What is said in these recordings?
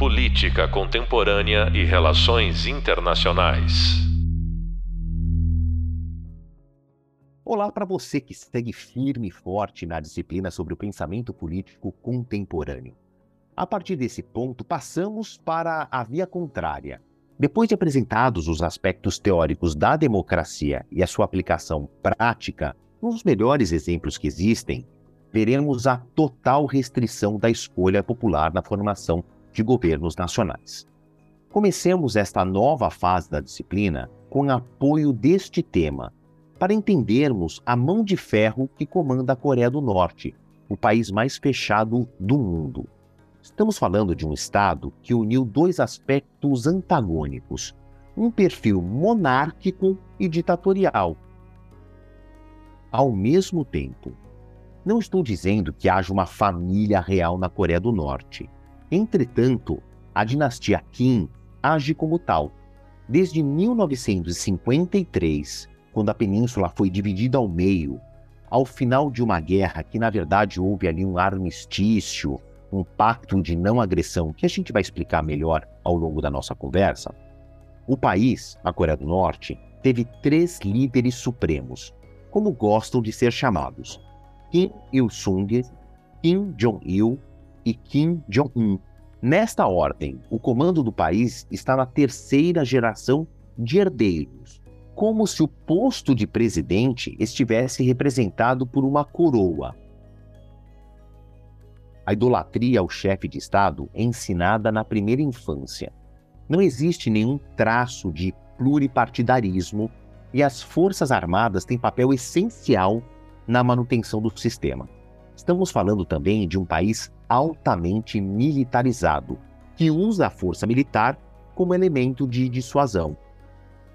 Política Contemporânea e Relações Internacionais. Olá para você que segue firme e forte na disciplina sobre o pensamento político contemporâneo. A partir desse ponto, passamos para a via contrária. Depois de apresentados os aspectos teóricos da democracia e a sua aplicação prática, nos melhores exemplos que existem, veremos a total restrição da escolha popular na formação de governos nacionais. Comecemos esta nova fase da disciplina com apoio deste tema, para entendermos a mão de ferro que comanda a Coreia do Norte, o país mais fechado do mundo. Estamos falando de um Estado que uniu dois aspectos antagônicos: um perfil monárquico e ditatorial. Ao mesmo tempo, não estou dizendo que haja uma família real na Coreia do Norte. Entretanto, a dinastia Kim age como tal. Desde 1953, quando a península foi dividida ao meio, ao final de uma guerra que na verdade houve ali um armistício, um pacto de não agressão, que a gente vai explicar melhor ao longo da nossa conversa, o país, a Coreia do Norte, teve três líderes supremos, como gostam de ser chamados: Kim Il-sung, Kim Jong-il e Kim Jong-un. Nesta ordem, o comando do país está na terceira geração de herdeiros, como se o posto de presidente estivesse representado por uma coroa. A idolatria ao chefe de Estado é ensinada na primeira infância. Não existe nenhum traço de pluripartidarismo e as Forças Armadas têm papel essencial na manutenção do sistema. Estamos falando também de um país altamente militarizado, que usa a força militar como elemento de dissuasão.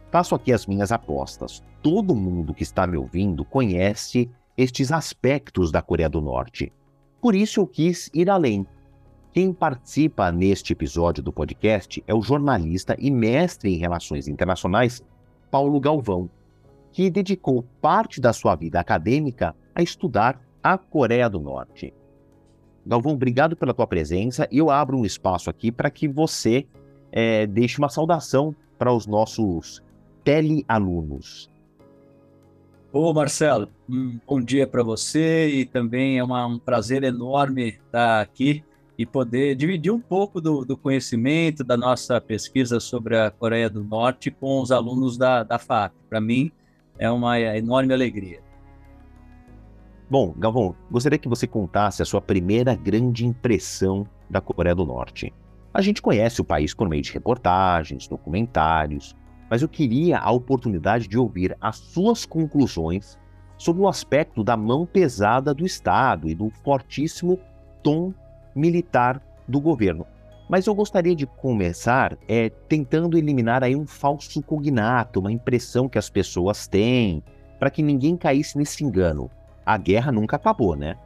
Faço aqui as minhas apostas. Todo mundo que está me ouvindo conhece estes aspectos da Coreia do Norte. Por isso eu quis ir além. Quem participa neste episódio do podcast é o jornalista e mestre em relações internacionais Paulo Galvão, que dedicou parte da sua vida acadêmica a estudar a Coreia do Norte. Galvão, obrigado pela tua presença eu abro um espaço aqui para que você é, deixe uma saudação para os nossos telealunos. Ô Marcelo, um bom dia para você e também é uma, um prazer enorme estar aqui e poder dividir um pouco do, do, conhecimento da nossa pesquisa sobre a Coreia do Norte com os alunos da, da FAP. Para mim, é uma enorme alegria. Bom, Galvão, gostaria que você contasse a sua primeira grande impressão da Coreia do Norte. A gente conhece o país por meio de reportagens, documentários, mas eu queria a oportunidade de ouvir as suas conclusões sobre o aspecto da mão pesada do Estado e do fortíssimo tom militar do governo. Mas eu gostaria de começar é, tentando eliminar aí um falso cognato, uma impressão que as pessoas têm, para que ninguém caísse nesse engano. A guerra nunca acabou, né?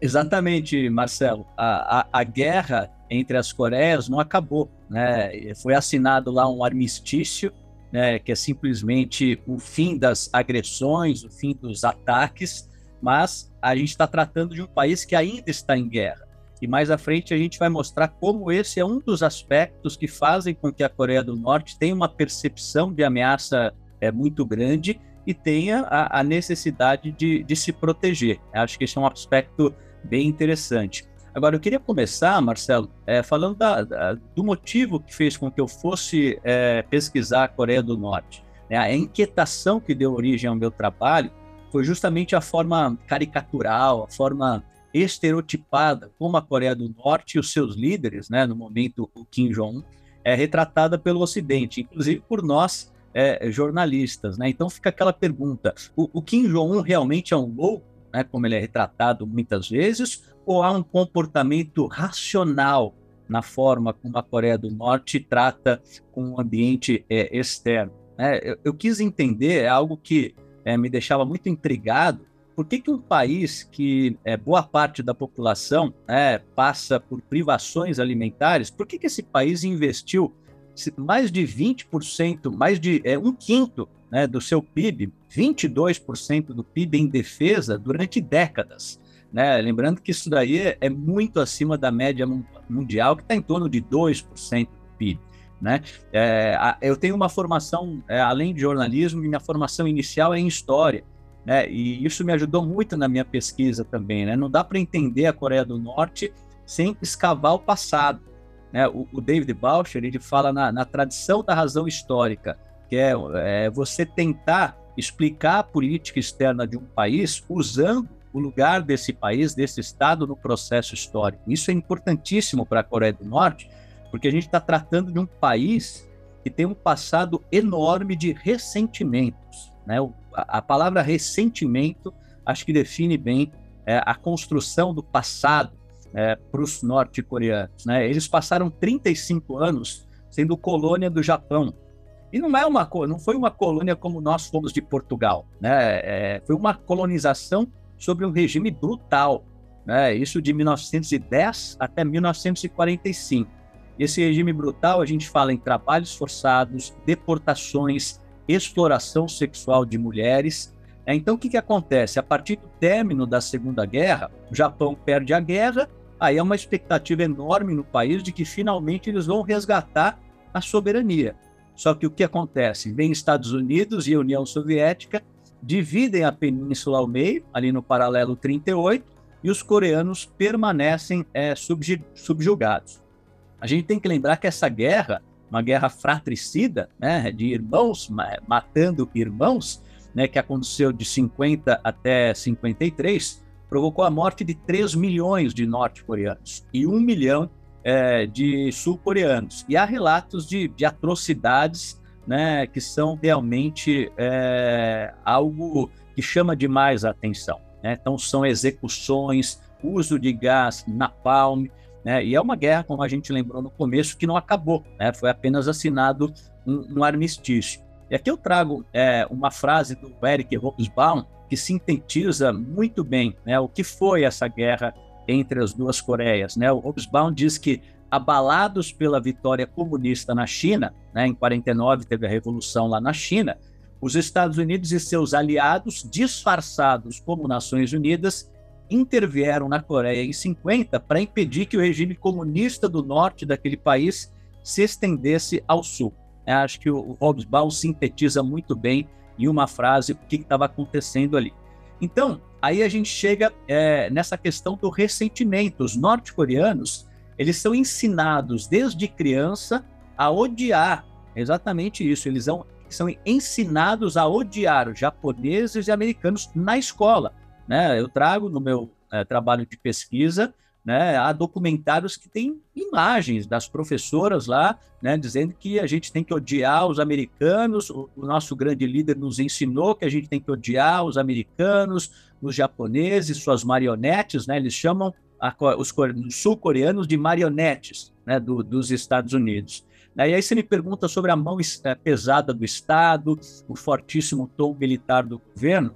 Exatamente, Marcelo. A, a, a guerra entre as Coreias não acabou. Né? Foi assinado lá um armistício, né, que é simplesmente o fim das agressões, o fim dos ataques, mas a gente está tratando de um país que ainda está em guerra. E mais à frente a gente vai mostrar como esse é um dos aspectos que fazem com que a Coreia do Norte tenha uma percepção de ameaça é, muito grande e tenha a, a necessidade de, de, se proteger. Eu acho que esse é um aspecto bem interessante. Agora, eu queria começar, Marcelo, é, falando da, da, do motivo que fez com que eu fosse é, pesquisar a Coreia do Norte. Né? A inquietação que deu origem ao meu trabalho foi justamente a forma caricatural, a forma estereotipada como a Coreia do Norte e os seus líderes, né, no momento o Kim Jong-un, é retratada pelo Ocidente, inclusive por nós é, jornalistas. Né? Então fica aquela pergunta: o, o Kim Jong-un realmente é um louco, né, como ele é retratado muitas vezes, ou há um comportamento racional na forma como a Coreia do Norte trata com o ambiente é, externo? Né? Eu, eu, quis entender, é algo que é, me deixava muito intrigado, por que, que um país que é, boa parte da população é, passa por privações alimentares, por que, que esse país investiu mais de 20%, mais de é, um quinto né, do seu PIB, 22% do PIB em defesa durante décadas? Né? Lembrando que isso daí é, muito acima da média mundial, que está em torno de 2% do PIB. Né? É, eu tenho uma formação, é, além de jornalismo, minha formação inicial é em história. Né? E isso me ajudou muito na minha pesquisa também. Né? Não dá para entender a Coreia do Norte sem escavar o passado. Né? O, o David Boucher ele fala na, na, tradição da razão histórica, que é, é você tentar explicar a política externa de um país usando o lugar desse país, desse Estado no processo histórico. Isso é importantíssimo para a Coreia do Norte, porque a gente está tratando de um país que tem um passado enorme de ressentimentos. Né? A, palavra ressentimento acho que define bem é, a construção do passado é, para os norte-coreanos. Né? Eles passaram 35 anos sendo colônia do Japão. E não é uma não foi uma colônia como nós fomos de Portugal, né? É, foi uma colonização sobre um regime brutal, né? Isso de 1910 até 1945. Esse regime brutal a gente fala em trabalhos forçados, deportações, exploração sexual de mulheres. É, então o que, que acontece? A partir do término da Segunda Guerra, o Japão perde a guerra, aí há uma expectativa enorme no país de que finalmente eles vão resgatar a soberania. Só que o que acontece? Vem Estados Unidos e União Soviética, dividem a península ao meio, ali no paralelo 38, e os coreanos permanecem é, subjugados. A gente tem que lembrar que essa guerra, uma guerra fratricida, né, de irmãos matando irmãos, né, que aconteceu de 50 até 53, provocou a morte de 3 milhões de norte-coreanos e 1 milhão é, de sul-coreanos. E há relatos de, de atrocidades né, que são realmente é, algo que chama demais a atenção. Né? Então, são execuções, uso de gás napalm, né? e é uma guerra, como a gente lembrou no começo, que não acabou, né? foi apenas assinado um, um armistício. E aqui eu trago é, uma frase do Eric Hobsbawm, que sintetiza muito bem né, o que foi essa guerra entre as duas Coreias. Né? O Hobsbawm diz que, abalados pela vitória comunista na China, né, em 49 teve a revolução lá na China, os Estados Unidos e seus aliados, disfarçados como Nações Unidas, intervieram na Coreia em 50 para impedir que o regime comunista do norte daquele país se estendesse ao sul. Eu acho que o Hobsbawm sintetiza muito bem em uma frase o que estava acontecendo ali. Então, aí a gente chega é, nessa questão do ressentimento. Os norte-coreanos, eles são ensinados desde criança a odiar, exatamente isso, eles são, são ensinados a odiar os japoneses e americanos na escola. Né? Eu trago no meu é, trabalho de pesquisa né, há documentários que têm imagens das professoras lá, né, dizendo que a gente tem que odiar os americanos. O, nosso grande líder nos ensinou que a gente tem que odiar os americanos, os japoneses, suas marionetes, né, eles chamam a, os sul-coreanos de marionetes né, do, dos Estados Unidos. E aí você me pergunta sobre a mão é, pesada do Estado, o fortíssimo tom militar do governo,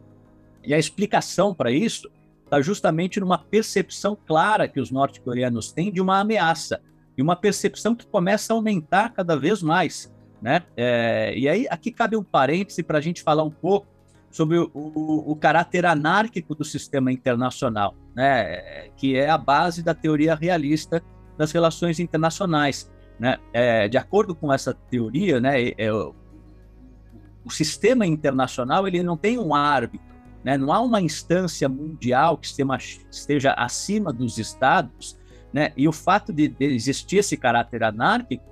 e a explicação para isso está justamente numa percepção clara que os norte-coreanos têm de uma ameaça, e uma percepção que começa a aumentar cada vez mais. Né? É, e aí, aqui cabe um parêntese para a gente falar um pouco sobre o, o, o, caráter anárquico do sistema internacional, né? que é a base da teoria realista das relações internacionais. Né? É, de acordo com essa teoria, né, é, o, o sistema internacional ele não tem um árbitro, né? Não há uma instância mundial que esteja acima dos estados, né? E o fato de, existir esse caráter anárquico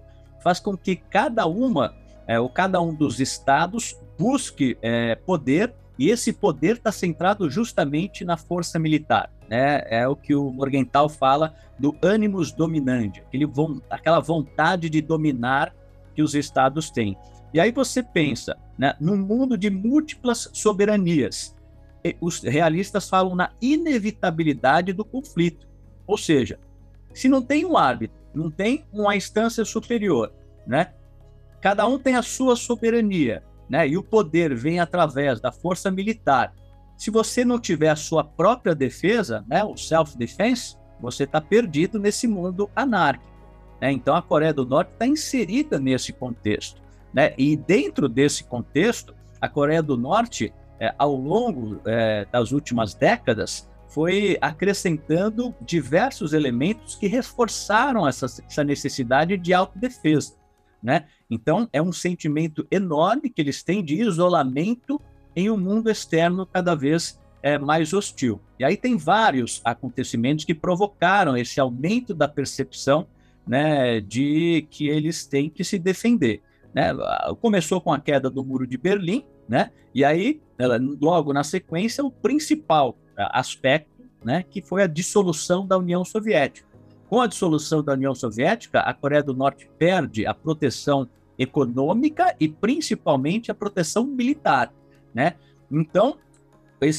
faz com que cada uma, é, ou cada um dos estados busque é, poder e esse poder está centrado justamente na força militar. Né? É o que o Morgenthau fala do animus dominandi, aquele, aquela vontade de dominar que os estados têm. E aí você pensa, né, num mundo de múltiplas soberanias, os realistas falam na inevitabilidade do conflito. Ou seja, se não tem um árbitro, não tem uma instância superior, né? Cada um tem a sua soberania, né? E o poder vem através da força militar. Se você não tiver a sua própria defesa, né, o self-defense, você está perdido nesse mundo anárquico. Né? Então a Coreia do Norte está inserida nesse contexto, né? E dentro desse contexto, a Coreia do Norte é, ao longo é, das últimas décadas, foi acrescentando diversos elementos que reforçaram essa, essa necessidade de autodefesa. Né? Então, é um sentimento enorme que eles têm de isolamento em um mundo externo cada vez é, mais hostil. E aí tem vários acontecimentos que provocaram esse aumento da percepção né, de que eles têm que se defender. Né? Começou com a queda do Muro de Berlim, né? e aí, logo na sequência, o principal aspecto, né, que foi a dissolução da União Soviética. Com a dissolução da União Soviética, a Coreia do Norte perde a proteção econômica e principalmente a proteção militar, né? Então,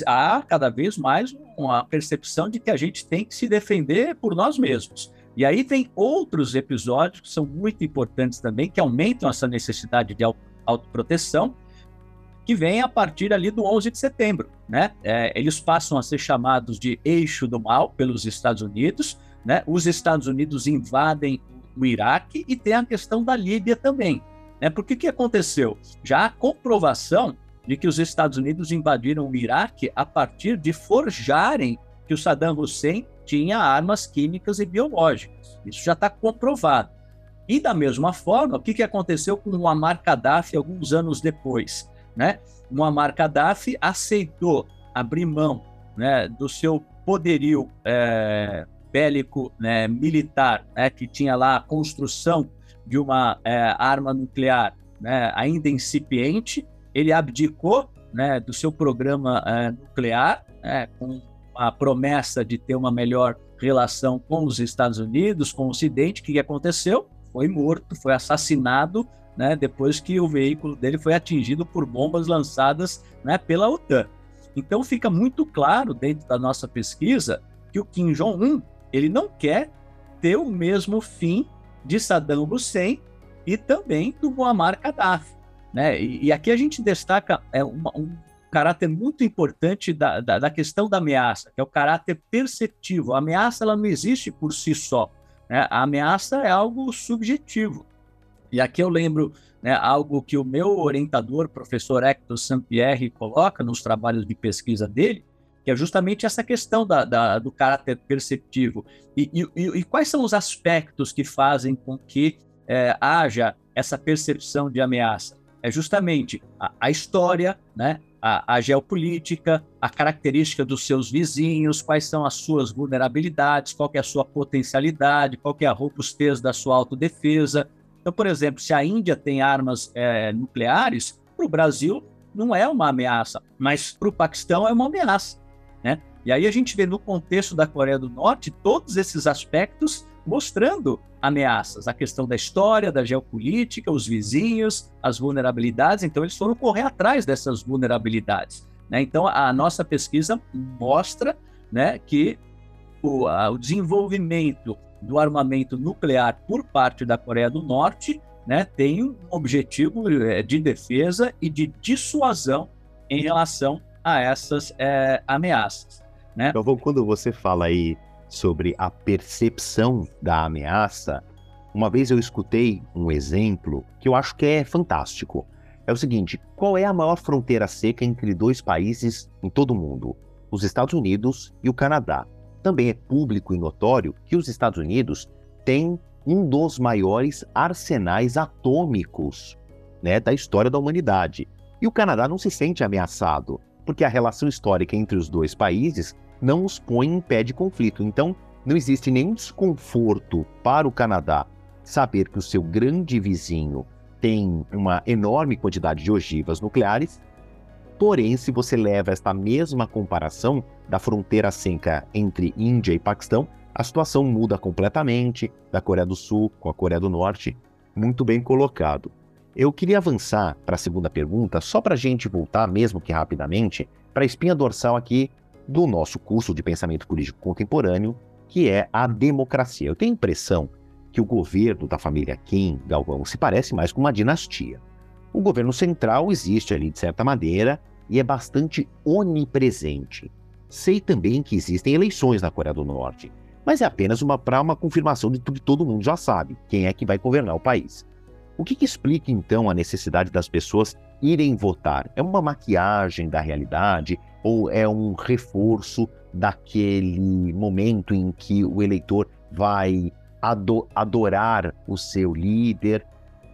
há cada vez mais uma percepção de que a gente tem que se defender por nós mesmos. E aí tem outros episódios que são muito importantes também, que aumentam essa necessidade de autoproteção, que vem a partir ali do 11 de setembro, né? É, eles passam a ser chamados de eixo do mal pelos Estados Unidos, né? Os Estados Unidos invadem o Iraque e tem a questão da Líbia também, né? Porque que aconteceu? Já há comprovação de que os Estados Unidos invadiram o Iraque a partir de forjarem que o Saddam Hussein tinha armas químicas e biológicas. Isso já está comprovado. E da mesma forma, o que, que aconteceu com o Muammar Gaddafi alguns anos depois? né? Muammar Gaddafi aceitou abrir mão né, do seu poderio é, bélico né, militar, né, que tinha lá a construção de uma é, arma nuclear né, ainda incipiente, ele abdicou né, do seu programa é, nuclear, né, com a promessa de ter uma melhor relação com os Estados Unidos, com o Ocidente. O que aconteceu? Foi morto, foi assassinado né, depois que o veículo dele foi atingido por bombas lançadas né, pela OTAN. Então fica muito claro dentro da nossa pesquisa que o Kim Jong-un ele não quer ter o mesmo fim de Saddam Hussein e também do Muammar Gaddafi. Né? E, e aqui a gente destaca é, uma, um caráter muito importante da, da, da, questão da ameaça, que é o caráter perceptivo. A ameaça ela não existe por si só. Né? A ameaça é algo subjetivo. E aqui eu lembro né, algo que o meu orientador, professor Hector Sampierre, coloca nos trabalhos de pesquisa dele, que é justamente essa questão da, da, do caráter perceptivo. E, e, e, quais são os aspectos que fazem com que é, haja essa percepção de ameaça? É justamente a, a história, né? A, a, geopolítica, a característica dos seus vizinhos, quais são as suas vulnerabilidades, qual é a sua potencialidade, qual é a robustez da sua autodefesa, então, por exemplo, se a Índia tem armas é, nucleares, para o Brasil não é uma ameaça, mas para o Paquistão é uma ameaça. Né? E aí a gente vê no contexto da Coreia do Norte todos esses aspectos mostrando ameaças, a questão da história, da geopolítica, os vizinhos, as vulnerabilidades. Então eles foram correr atrás dessas vulnerabilidades. Né? Então a nossa pesquisa mostra né, que o, a, o desenvolvimento do armamento nuclear por parte da Coreia do Norte né, tem um objetivo é, de defesa e de dissuasão em relação a essas é, ameaças. Né? Então, quando você fala aí sobre a percepção da ameaça, uma vez eu escutei um exemplo que eu acho que é fantástico. É o seguinte: qual é a maior fronteira seca entre dois países em todo o mundo? Os Estados Unidos e o Canadá. Também é público e notório que os Estados Unidos têm um dos maiores arsenais atômicos né, da história da humanidade. E o Canadá não se sente ameaçado, porque a relação histórica entre os dois países não os põe em pé de conflito. Então, não existe nenhum desconforto para o Canadá saber que o seu grande vizinho tem uma enorme quantidade de ogivas nucleares Porém, se você leva esta mesma comparação da fronteira seca entre Índia e Paquistão, a situação muda completamente da Coreia do Sul com a Coreia do Norte. Muito bem colocado. Eu queria avançar para a segunda pergunta, só para a gente voltar, mesmo que rapidamente, para a espinha dorsal aqui do nosso curso de pensamento político contemporâneo, que é a democracia. Eu tenho a impressão que o governo da família Kim Galvão se parece mais com uma dinastia. O governo central existe ali de certa maneira e é bastante onipresente. Sei também que existem eleições na Coreia do Norte, mas é apenas uma para uma confirmação de tudo que todo mundo já sabe, quem é que vai governar o país. O que, que explica então a necessidade das pessoas irem votar? É uma maquiagem da realidade ou é um reforço daquele momento em que o eleitor vai ado adorar o seu líder.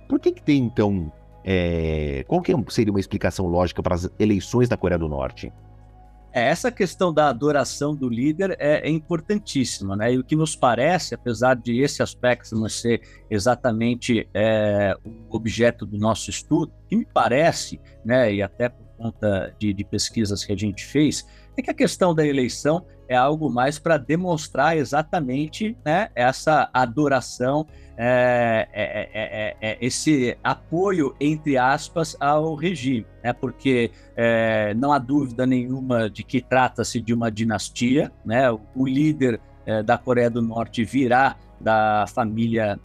Por que, que tem, então, é... qual que seria uma explicação lógica para as eleições da Coreia do Norte? É, essa questão da adoração do líder é, é, importantíssima, né? E o que nos parece, apesar de esse aspecto não ser exatamente é, o objeto do nosso estudo, o que me parece, né, e até por conta de, de pesquisas que a gente fez, é que a questão da eleição é algo mais para demonstrar exatamente né, essa adoração, é é, é, é, é, esse apoio, entre aspas, ao regime. Né, porque é, não há dúvida nenhuma de que trata-se de uma dinastia. Né, o líder da Coreia do Norte virá da família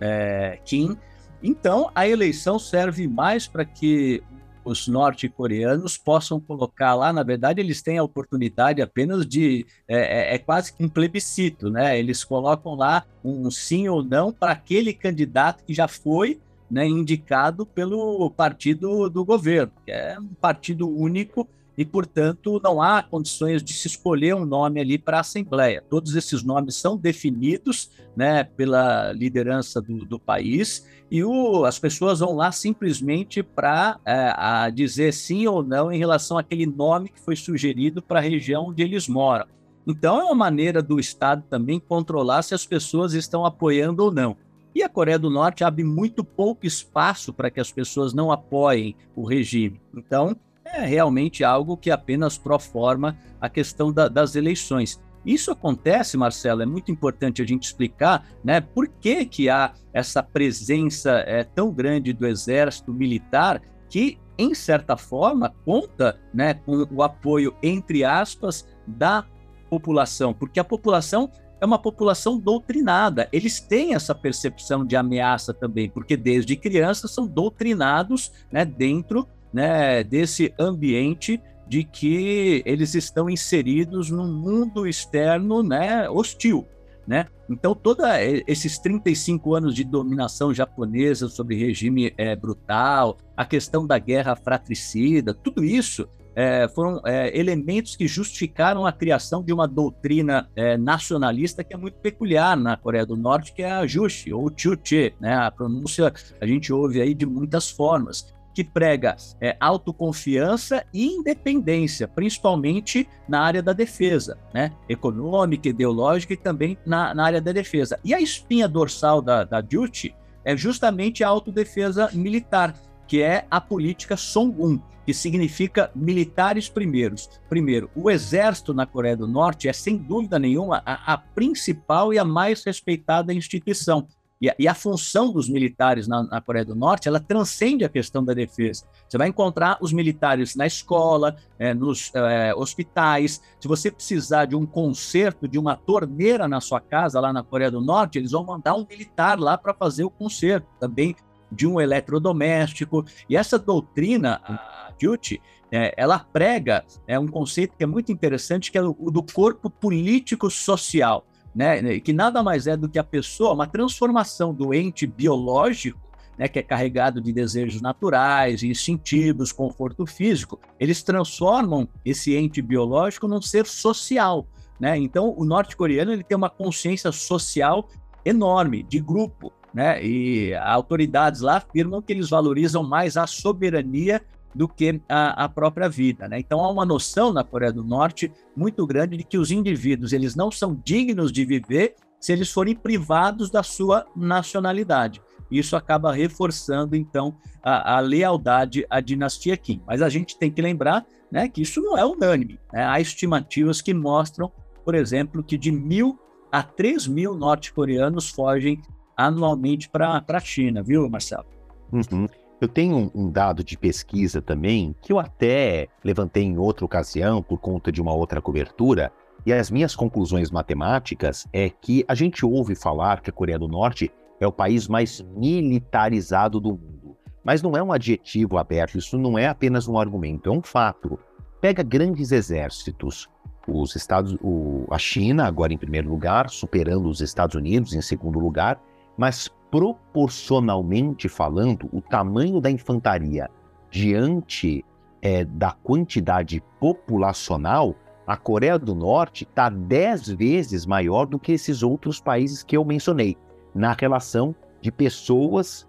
Kim. Então, a eleição serve mais para que os norte-coreanos possam colocar lá, na verdade, eles têm a oportunidade apenas de. É, é, é quase que um plebiscito, né? Eles colocam lá um sim ou não para aquele candidato que já foi né, indicado pelo partido do governo, que é um partido único e, portanto, não há condições de se escolher um nome ali para a Assembleia. Todos esses nomes são definidos né, pela liderança do, do país e o, as pessoas vão lá simplesmente para é, dizer sim ou não em relação àquele nome que foi sugerido para a região onde eles moram. Então, é uma maneira do Estado também controlar se as pessoas estão apoiando ou não. E a Coreia do Norte abre muito pouco espaço para que as pessoas não apoiem o regime. Então, é realmente algo que apenas proforma a questão da, das eleições. Isso acontece, Marcelo, é muito importante a gente explicar, né, por que, que há essa presença é, tão grande do exército militar que, em certa forma, conta né, com o apoio, entre aspas, da população, porque a população é uma população doutrinada. Eles têm essa percepção de ameaça também, porque desde crianças são doutrinados né, dentro né, desse ambiente de que eles estão inseridos num mundo externo né, hostil. Né? Então, todos esses 35 anos de dominação japonesa sobre regime é, brutal, a questão da guerra fratricida, tudo isso é, foram é, elementos que justificaram a criação de uma doutrina nacionalista que é muito peculiar na Coreia do Norte, que é a Juche, ou Chuche. Né? A pronúncia a gente ouve aí de muitas formas que prega é, autoconfiança e independência, principalmente na área da defesa, né? econômica, ideológica e também na, na área da defesa. E a espinha dorsal da, da Duty é justamente a autodefesa militar, que é a política Songun, que significa militares primeiros. Primeiro, o exército na Coreia do Norte é, sem dúvida nenhuma, a, a principal e a mais respeitada instituição. E a, e a função dos militares na, na, Coreia do Norte, ela transcende a questão da defesa. Você vai encontrar os militares na escola, é, nos é, hospitais. Se você precisar de um conserto de uma torneira na sua casa, lá na Coreia do Norte, eles vão mandar um militar lá para fazer o conserto. Também de um eletrodoméstico. E essa doutrina, a Duty, é, ela prega é, um conceito que é muito interessante, que é o, do corpo político-social né, que nada mais é do que a pessoa, uma transformação do ente biológico, né, que é carregado de desejos naturais, instintivos, conforto físico, eles transformam esse ente biológico num ser social. Né? Então, o norte-coreano ele tem uma consciência social enorme, de grupo. Né? E autoridades lá afirmam que eles valorizam mais a soberania do que a, a própria vida. Né? Então há uma noção na Coreia do Norte muito grande de que os indivíduos eles não são dignos de viver se eles forem privados da sua nacionalidade. Isso acaba reforçando, então, a, a lealdade à dinastia Kim. Mas a gente tem que lembrar né, que isso não é unânime. Né? Há estimativas que mostram, por exemplo, que de mil a três mil norte-coreanos fogem anualmente para a China, viu, Marcelo? Uhum. Eu tenho um, dado de pesquisa também, que eu até levantei em outra ocasião por conta de uma outra cobertura, e as minhas conclusões matemáticas é que a gente ouve falar que a Coreia do Norte é o país mais militarizado do mundo. Mas não é um adjetivo aberto, isso não é apenas um argumento, é um fato. Pega grandes exércitos, os Estados, o, a China agora em primeiro lugar, superando os Estados Unidos em segundo lugar, mas proporcionalmente falando, o tamanho da infantaria diante é, da quantidade populacional A Coreia do Norte está dez vezes maior do que esses outros países que eu mencionei, na relação de pessoas,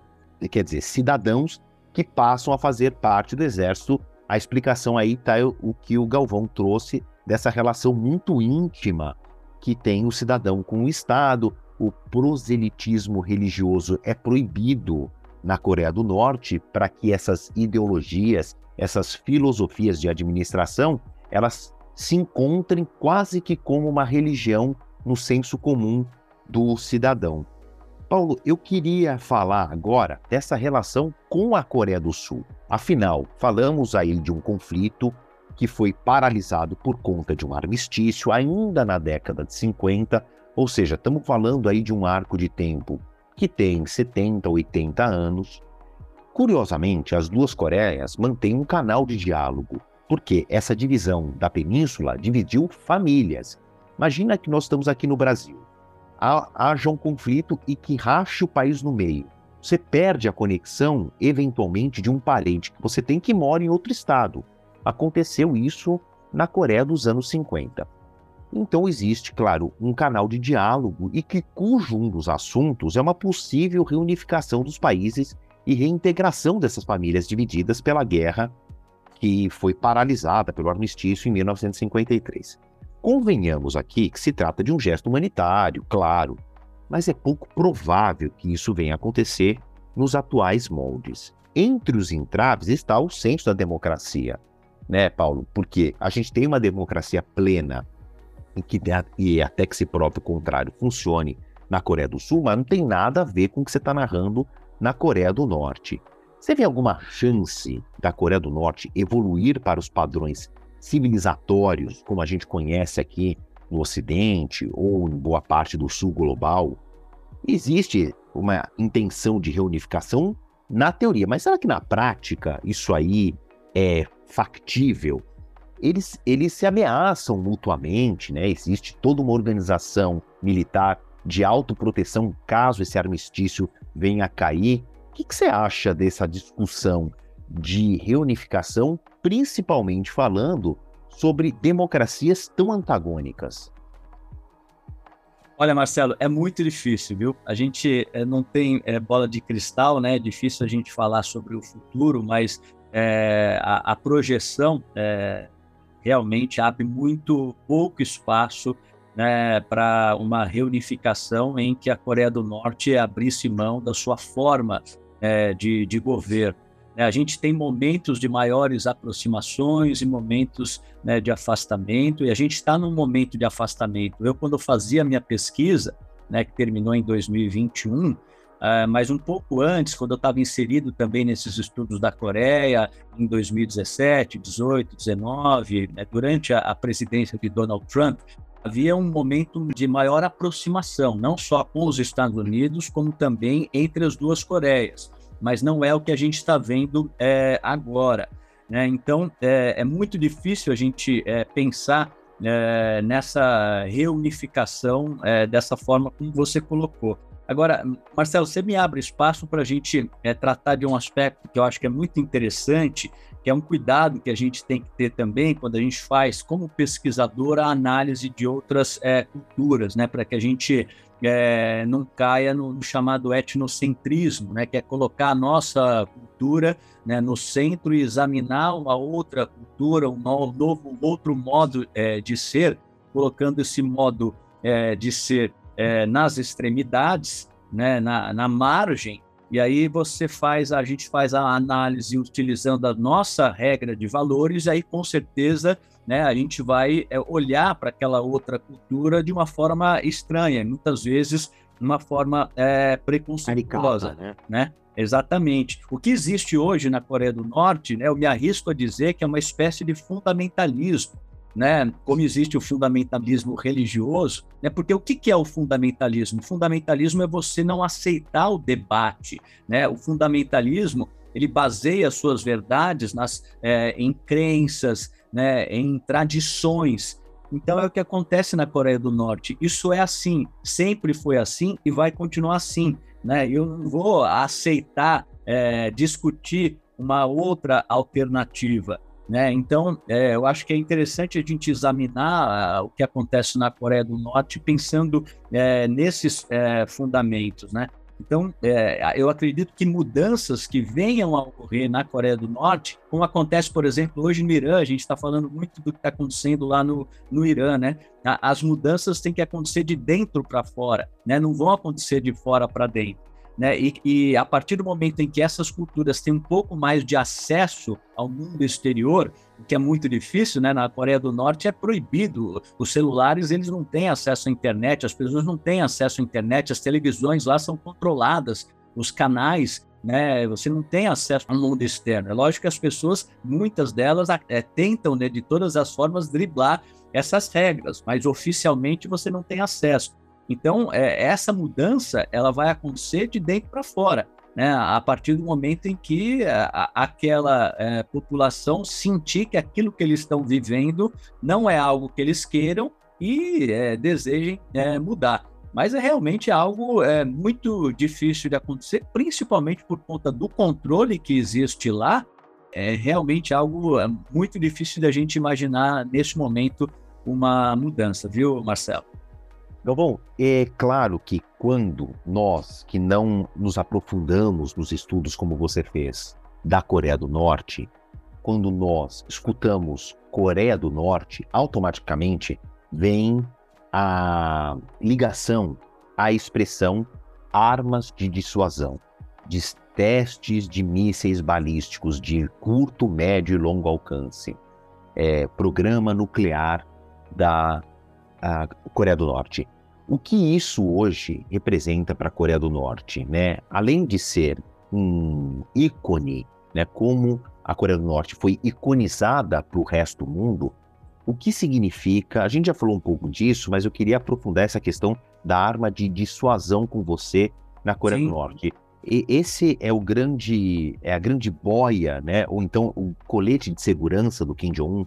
quer dizer, cidadãos que passam a fazer parte do exército. A explicação aí está o que o Galvão trouxe dessa relação muito íntima que tem o cidadão com o Estado. O proselitismo religioso é proibido na Coreia do Norte para que essas ideologias, essas filosofias de administração, elas se encontrem quase que como uma religião no senso comum do cidadão. Paulo, eu queria falar agora dessa relação com a Coreia do Sul. Afinal, falamos aí de um conflito que foi paralisado por conta de um armistício ainda na década de 50, ou seja, estamos falando aí de um arco de tempo que tem 70, 80 anos. Curiosamente, as duas Coreias mantêm um canal de diálogo porque essa divisão da península dividiu famílias. Imagina que nós estamos aqui no Brasil. Haja um conflito e que rache o país no meio. Você perde a conexão, eventualmente, de um parente que você tem que mora em outro estado. Aconteceu isso na Coreia dos anos 50. Então existe, claro, um canal de diálogo e que cujo um dos assuntos é uma possível reunificação dos países e reintegração dessas famílias divididas pela guerra que foi paralisada pelo armistício em 1953. Convenhamos aqui que se trata de um gesto humanitário, claro, mas é pouco provável que isso venha a acontecer nos atuais moldes. Entre os entraves está o senso da democracia, né, Paulo? Porque a gente tem uma democracia plena, em que, e até que se prove o contrário funcione na Coreia do Sul, mas não tem nada a ver com o que você está narrando na Coreia do Norte. Você vê alguma chance da Coreia do Norte evoluir para os padrões civilizatórios, como a gente conhece aqui no Ocidente ou em boa parte do Sul global? Existe uma intenção de reunificação na teoria, mas será que na prática isso aí é factível? Eles, eles se ameaçam mutuamente, né? Existe toda uma organização militar de autoproteção caso esse armistício venha a cair que, que você acha dessa discussão de reunificação, principalmente falando sobre democracias tão antagônicas? Olha, Marcelo, é muito difícil, viu? A gente é, não tem é, bola de cristal, né? É difícil a gente falar sobre o futuro, mas é, a, a, projeção realmente abre muito pouco espaço né, para uma reunificação em que a Coreia do Norte abrisse mão da sua forma é, de, de governo. Né? A gente tem momentos de maiores aproximações e momentos né, de afastamento, e a gente está num momento de afastamento. Eu, quando fazia a minha pesquisa, né, que terminou em 2021, uh, mas um pouco antes, quando eu estava inserido também nesses estudos da Coreia, em 2017, 18, 19, né, durante a, a presidência de Donald Trump, havia um momento de maior aproximação, não só com os Estados Unidos, como também entre as duas Coreias. Mas não é o que a gente está vendo é, agora. Né? Então, é, é, muito difícil a gente é, pensar nessa reunificação dessa forma como você colocou. Agora, Marcelo, você me abre espaço para a gente é, tratar de um aspecto que eu acho que é muito interessante, que é um cuidado que a gente tem que ter também quando a gente faz, como pesquisador, a análise de outras é, culturas, né, para que a gente é, não caia no, no, chamado etnocentrismo, né, que é colocar a nossa cultura né, no centro e examinar uma outra cultura, um novo, outro modo de ser, colocando esse modo de ser é, nas extremidades, né, na, na margem, e aí você faz, a gente faz a análise utilizando a nossa regra de valores, e aí com certeza né, a gente vai é, olhar para aquela outra cultura de uma forma estranha, muitas vezes de uma forma é, preconceituosa, né? né? Exatamente. O que existe hoje na Coreia do Norte, né, eu me arrisco a dizer que é uma espécie de fundamentalismo né, como existe o fundamentalismo religioso, né, porque o que, é o fundamentalismo? O fundamentalismo é você não aceitar o debate, né? O fundamentalismo ele baseia suas verdades nas, é, em crenças, né, em tradições. Então é o que acontece na Coreia do Norte. Isso é assim, sempre foi assim e vai continuar assim. Né? Eu não vou aceitar é, discutir uma outra alternativa. Né? Então, é, eu acho que é interessante a gente examinar uh, o que acontece na Coreia do Norte pensando é, nesses é, fundamentos. Né? Então, é, eu acredito que mudanças que venham a ocorrer na Coreia do Norte, como acontece, por exemplo, hoje no Irã, a gente está falando muito do que está acontecendo lá no, no Irã, né? As mudanças têm que acontecer de dentro para fora, né? Não vão acontecer de fora para dentro. Né? E, e, a partir do momento em que essas culturas têm um pouco mais de acesso ao mundo exterior, o que é muito difícil, né? Na Coreia do Norte é proibido. Os celulares eles não têm acesso à internet, as pessoas não têm acesso à internet, as televisões lá são controladas, os canais né? Você não tem acesso ao mundo externo. É lógico que as pessoas, muitas delas, é, tentam, né, de todas as formas, driblar essas regras, mas oficialmente você não tem acesso. Então, é, essa mudança ela vai acontecer de dentro para fora, né? a partir do momento em que é, a, aquela é, população sentir que aquilo que eles estão vivendo não é algo que eles queiram e é, desejem é, mudar. Mas é realmente algo é, muito difícil de acontecer, principalmente por conta do controle que existe lá. É realmente algo muito difícil da gente imaginar nesse momento uma mudança, viu, Marcelo? Galvão, é claro que quando nós que não nos aprofundamos nos estudos como você fez da Coreia do Norte, quando nós escutamos Coreia do Norte, automaticamente vem a ligação à expressão armas de dissuasão, de testes de mísseis balísticos de curto, médio e longo alcance, é, programa nuclear da Coreia do Norte. O que isso hoje representa para a Coreia do Norte, né? Além de ser um ícone, né? Como a Coreia do Norte foi iconizada para o resto do mundo, o que significa? A gente já falou um pouco disso, mas eu queria aprofundar essa questão da arma de dissuasão com você na Coreia Sim. do Norte. E esse é o grande, é a grande boia, né? Ou então o colete de segurança do Kim Jong-un.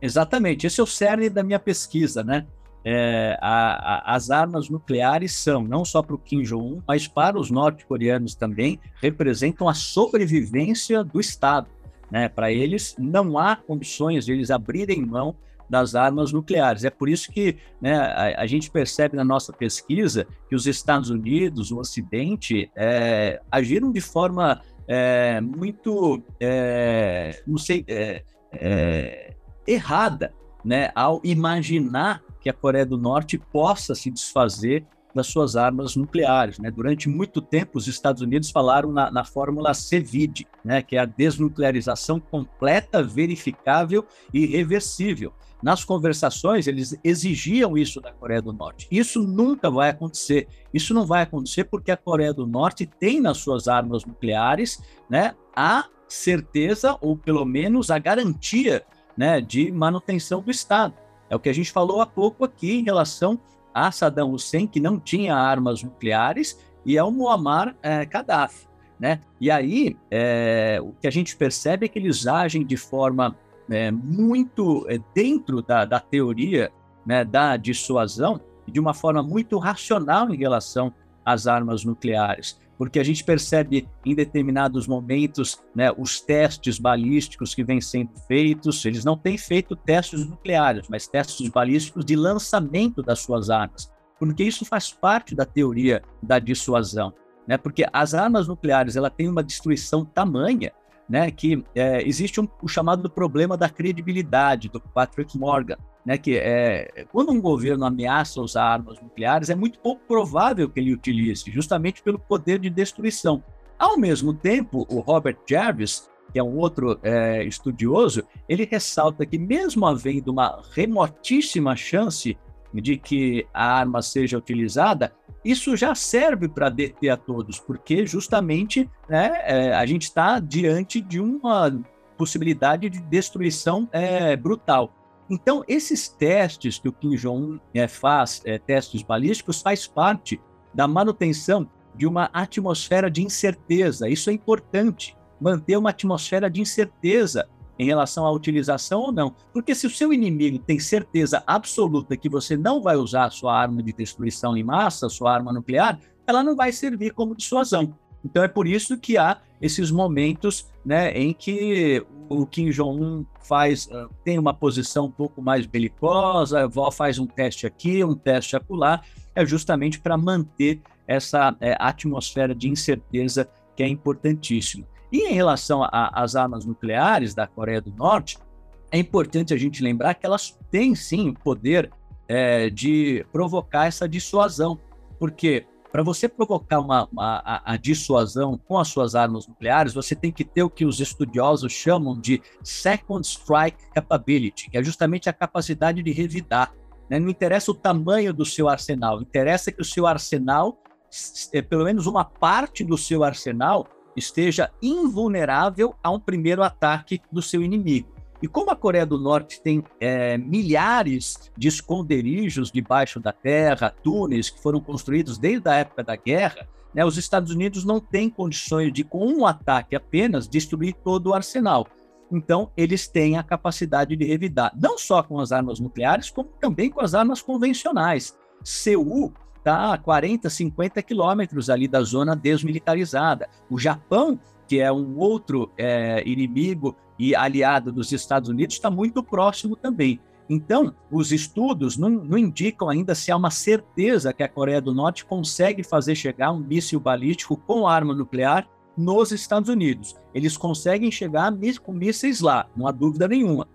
Exatamente, esse é o cerne da minha pesquisa, né? É, a, a, as armas nucleares são, não só para o Kim Jong-un, mas para os norte-coreanos também, representam a sobrevivência do Estado. Né? Para eles, não há condições de eles abrirem mão das armas nucleares. É por isso que né, a, a, gente percebe na nossa pesquisa que os Estados Unidos, o Ocidente, é, agiram de forma é, muito, é, não sei, é, é, errada, né, ao imaginar que a Coreia do Norte possa se desfazer das suas armas nucleares. Né? Durante muito tempo, os Estados Unidos falaram na, na fórmula CVID, né? que é a desnuclearização completa, verificável e reversível. Nas conversações, eles exigiam isso da Coreia do Norte. Isso nunca vai acontecer. Isso não vai acontecer porque a Coreia do Norte tem nas suas armas nucleares né, a certeza, ou pelo menos a garantia né, de manutenção do Estado. É o que a gente falou há pouco aqui em relação a Saddam Hussein, que não tinha armas nucleares, e ao Muammar é, Gaddafi. Né? E aí, é, o que a gente percebe é que eles agem de forma é, muito é, dentro da, da teoria né, da dissuasão, de uma forma muito racional em relação às armas nucleares porque a gente percebe em determinados momentos né, os testes balísticos que vêm sendo feitos, eles não têm feito testes nucleares, mas testes balísticos de lançamento das suas armas, porque isso faz parte da teoria da dissuasão, né? Porque as armas nucleares ela tem uma destruição tamanha, né? Que é, existe um, o chamado problema da credibilidade do Patrick Morgan, né, que é, quando um governo ameaça usar armas nucleares, é muito pouco provável que ele utilize, justamente pelo poder de destruição. Ao mesmo tempo, o Robert Jarvis, que é um outro é, estudioso, ele ressalta que, mesmo havendo uma remotíssima chance de que a arma seja utilizada, isso já serve para deter a todos, porque justamente né, é, a gente está diante de uma possibilidade de destruição é, brutal. Então, esses testes que o Kim Jong-un é, faz, é, testes balísticos, faz parte da manutenção de uma atmosfera de incerteza. Isso é importante, manter uma atmosfera de incerteza em relação à utilização ou não. Porque se o seu inimigo tem certeza absoluta que você não vai usar a sua arma de destruição em massa, sua arma nuclear, ela não vai servir como dissuasão. Então é por isso que há esses momentos né, em que o Kim Jong-un faz ah, tem uma posição um pouco mais belicosa, faz um teste aqui, um teste acolá, é justamente para manter essa é, atmosfera de incerteza que é importantíssima. E em relação às armas nucleares da Coreia do Norte, é importante a gente lembrar que elas têm sim o poder é, de provocar essa dissuasão, porque para você provocar uma, uma a, a, dissuasão com as suas armas nucleares, você tem que ter o que os estudiosos chamam de second strike capability, que é justamente a capacidade de revidar. Né? Não interessa o tamanho do seu arsenal, interessa que o seu arsenal, é, pelo menos uma parte do seu arsenal, esteja invulnerável a um primeiro ataque do seu inimigo. E como a Coreia do Norte tem é, milhares de esconderijos debaixo da terra, túneis que foram construídos desde a época da guerra, né, os Estados Unidos não têm condições de, com um ataque apenas, destruir todo o arsenal. Então, eles têm a capacidade de revidar, não só com as armas nucleares, como também com as armas convencionais. Seul está a 40, 50 quilômetros ali da zona desmilitarizada. O Japão, que é um outro é, inimigo e aliado dos Estados Unidos, está muito próximo também. Então, os estudos não, não, indicam ainda se há uma certeza que a Coreia do Norte consegue fazer chegar um míssil balístico com arma nuclear nos Estados Unidos. Eles conseguem chegar com mísseis lá, não há dúvida nenhuma.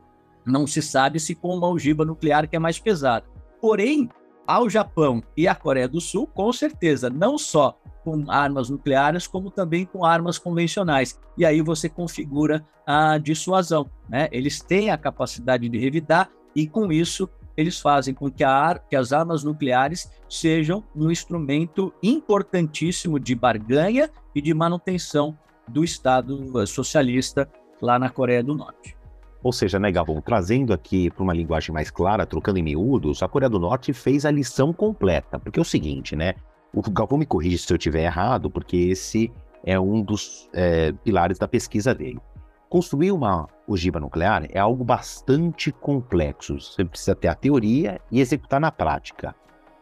Não se sabe se com uma ogiva nuclear que é mais pesada. Porém, ao Japão e à Coreia do Sul, com certeza, não só com armas nucleares, como também com armas convencionais. E aí você configura a dissuasão. Né? Eles têm a capacidade de revidar e, com isso, eles fazem com que, a, que as armas nucleares sejam um instrumento importantíssimo de barganha e de manutenção do Estado socialista lá na Coreia do Norte. Ou seja, né, Gabon, trazendo aqui para uma linguagem mais clara, trocando em miúdos, a Coreia do Norte fez a lição completa. Porque é o seguinte, né? O Galvão me corrige se eu estiver errado, porque esse é um dos é, pilares da pesquisa dele. Construir uma ogiva nuclear é algo bastante complexo. Você precisa ter a teoria e executar na prática.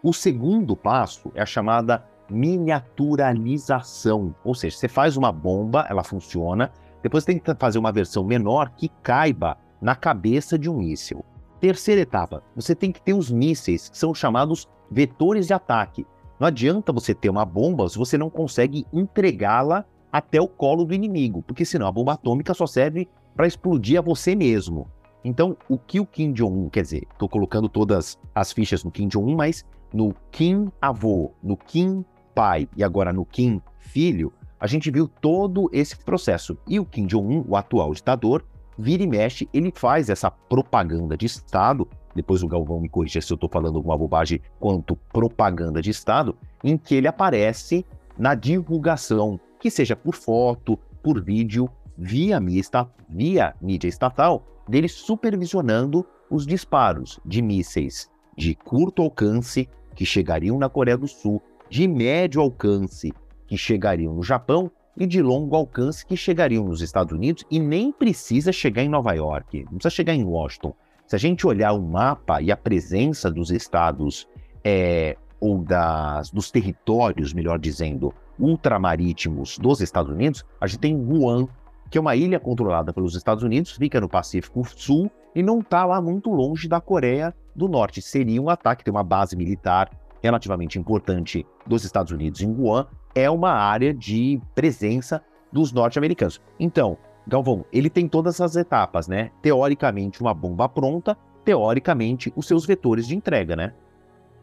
O segundo passo é a chamada miniaturalização, ou seja, você faz uma bomba, ela funciona, depois tem que fazer uma versão menor que caiba na cabeça de um míssil. Terceira etapa, você tem que ter os mísseis, que são chamados vetores de ataque. Não adianta você ter uma bomba se você não consegue entregá-la até o colo do inimigo, porque senão a bomba atômica só serve para explodir a você mesmo. Então, o que o Kim Jong-un, quer dizer, estou colocando todas as fichas no Kim Jong-un, mas no Kim avô, no Kim pai e agora no Kim filho, a gente viu todo esse processo. E o Kim Jong-un, o atual ditador, vira e mexe, ele faz essa propaganda de Estado depois o Galvão me corrija se eu estou falando alguma bobagem quanto propaganda de Estado, em que ele aparece na divulgação, que seja por foto, por vídeo, via, mista, via mídia estatal, dele supervisionando os disparos de mísseis de curto alcance que chegariam na Coreia do Sul, de médio alcance que chegariam no Japão e de longo alcance que chegariam nos Estados Unidos e nem precisa chegar em Nova York, não precisa chegar em Washington. Se a gente olhar o mapa e a presença dos estados é, ou das, dos territórios, melhor dizendo, ultramarítimos dos Estados Unidos, a gente tem Guam, que é uma ilha controlada pelos Estados Unidos, fica no Pacífico Sul e não está lá muito longe da Coreia do Norte. Seria um ataque, tem uma base militar relativamente importante dos Estados Unidos em Guam, é uma área de presença dos norte-americanos. Então, Galvão, ele tem todas as etapas, né? Teoricamente, uma bomba pronta, teoricamente, os seus vetores de entrega, né?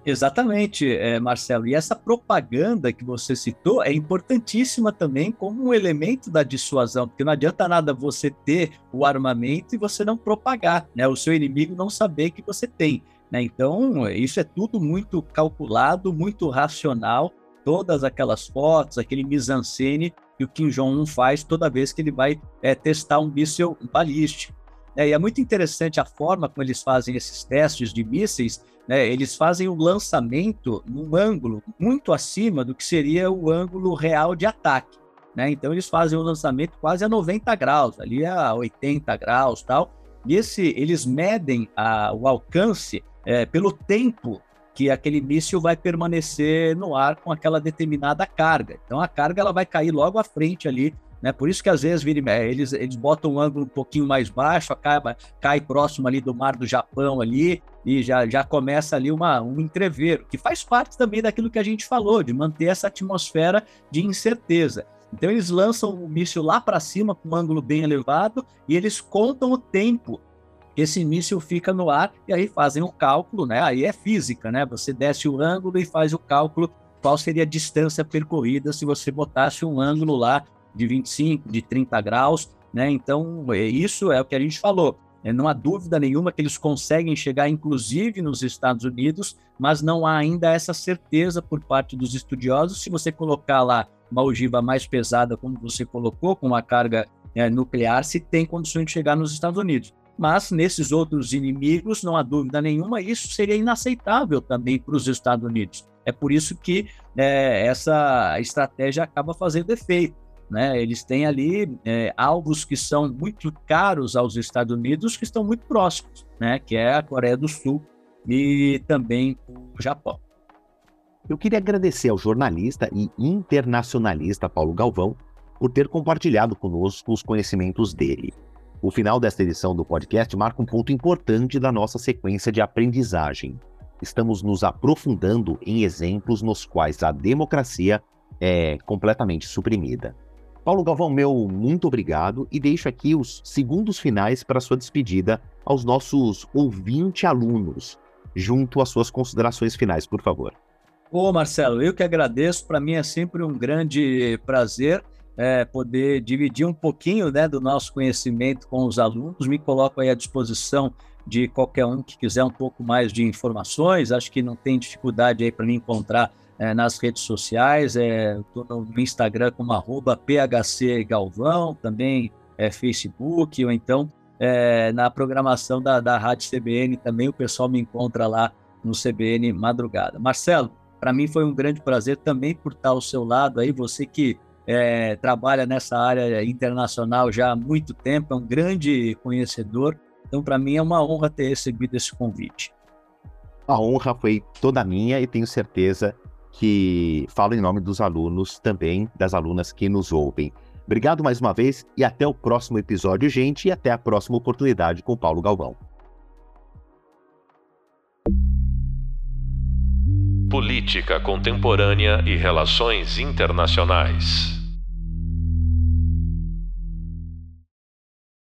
Exatamente, é, Marcelo. E essa propaganda que você citou é importantíssima também como um elemento da dissuasão, porque não adianta nada você ter o armamento e você não propagar, né? O seu inimigo não saber que você tem. Né? Então, isso é tudo muito calculado, muito racional. Todas aquelas fotos, aquele mise-en-scène que o Kim Jong-un faz toda vez que ele vai é, testar um míssil balístico. É, e é muito interessante a forma como eles fazem esses testes de mísseis. Né? Eles fazem o lançamento num ângulo muito acima do que seria o ângulo real de ataque. Né? Então eles fazem o lançamento quase a 90 graus, ali a 80 graus tal. E esse, eles medem a, o alcance é, pelo tempo que aquele míssil vai permanecer no ar com aquela determinada carga. Então a carga ela vai cair logo à frente ali, né? Por isso que às vezes eles, eles botam um ângulo um pouquinho mais baixo, acaba, cai próximo ali do mar do Japão ali e já, já começa ali uma, um entreveiro, que faz parte também daquilo que a gente falou, de manter essa atmosfera de incerteza. Então eles lançam o míssil lá para cima com um ângulo bem elevado e eles contam o tempo esse míssil fica no ar e aí fazem o cálculo, né? Aí é física, né? Você desce o ângulo e faz o cálculo qual seria a distância percorrida se você botasse um ângulo lá de 25, de 30 graus, né? Então, é, isso é o que a gente falou. É, não há dúvida nenhuma que eles conseguem chegar, inclusive, nos Estados Unidos, mas não há ainda essa certeza por parte dos estudiosos. Se você colocar lá uma ogiva mais pesada, como você colocou, com uma carga é, nuclear, se tem condições de chegar nos Estados Unidos mas nesses outros inimigos, não há dúvida nenhuma, isso seria inaceitável também para os Estados Unidos. É por isso que é, essa estratégia acaba fazendo efeito. Né? Eles têm ali é, alvos que são muito caros aos Estados Unidos, que estão muito próximos, né? que é a Coreia do Sul e também o Japão. Eu queria agradecer ao jornalista e internacionalista Paulo Galvão por ter compartilhado conosco os conhecimentos dele. O final desta edição do podcast marca um ponto importante da nossa sequência de aprendizagem. Estamos nos aprofundando em exemplos nos quais a democracia é completamente suprimida. Paulo Galvão, meu muito obrigado e deixo aqui os segundos finais para sua despedida aos nossos ouvinte alunos, junto às suas considerações finais, por favor. Ô Marcelo, eu que agradeço, para mim é sempre um grande prazer é, poder dividir um pouquinho né, do nosso conhecimento com os alunos. Me coloco aí à disposição de qualquer um que quiser um pouco mais de informações. Acho que não tem dificuldade aí para me encontrar é, nas redes sociais. É, no Instagram como phcgalvão, também é, Facebook, ou então é, na programação da, da Rádio CBN também o pessoal me encontra lá no CBN Madrugada. Marcelo, para mim foi um grande prazer também por estar ao seu lado aí, você que é, trabalha nessa área internacional já há muito tempo, é um grande conhecedor. Então, para mim, é uma honra ter recebido esse convite. A honra foi toda minha e tenho certeza que falo em nome dos alunos também, das alunas que nos ouvem. Obrigado mais uma vez e até o próximo episódio, gente, e até a próxima oportunidade com Paulo Galvão. Política Contemporânea e Relações Internacionais.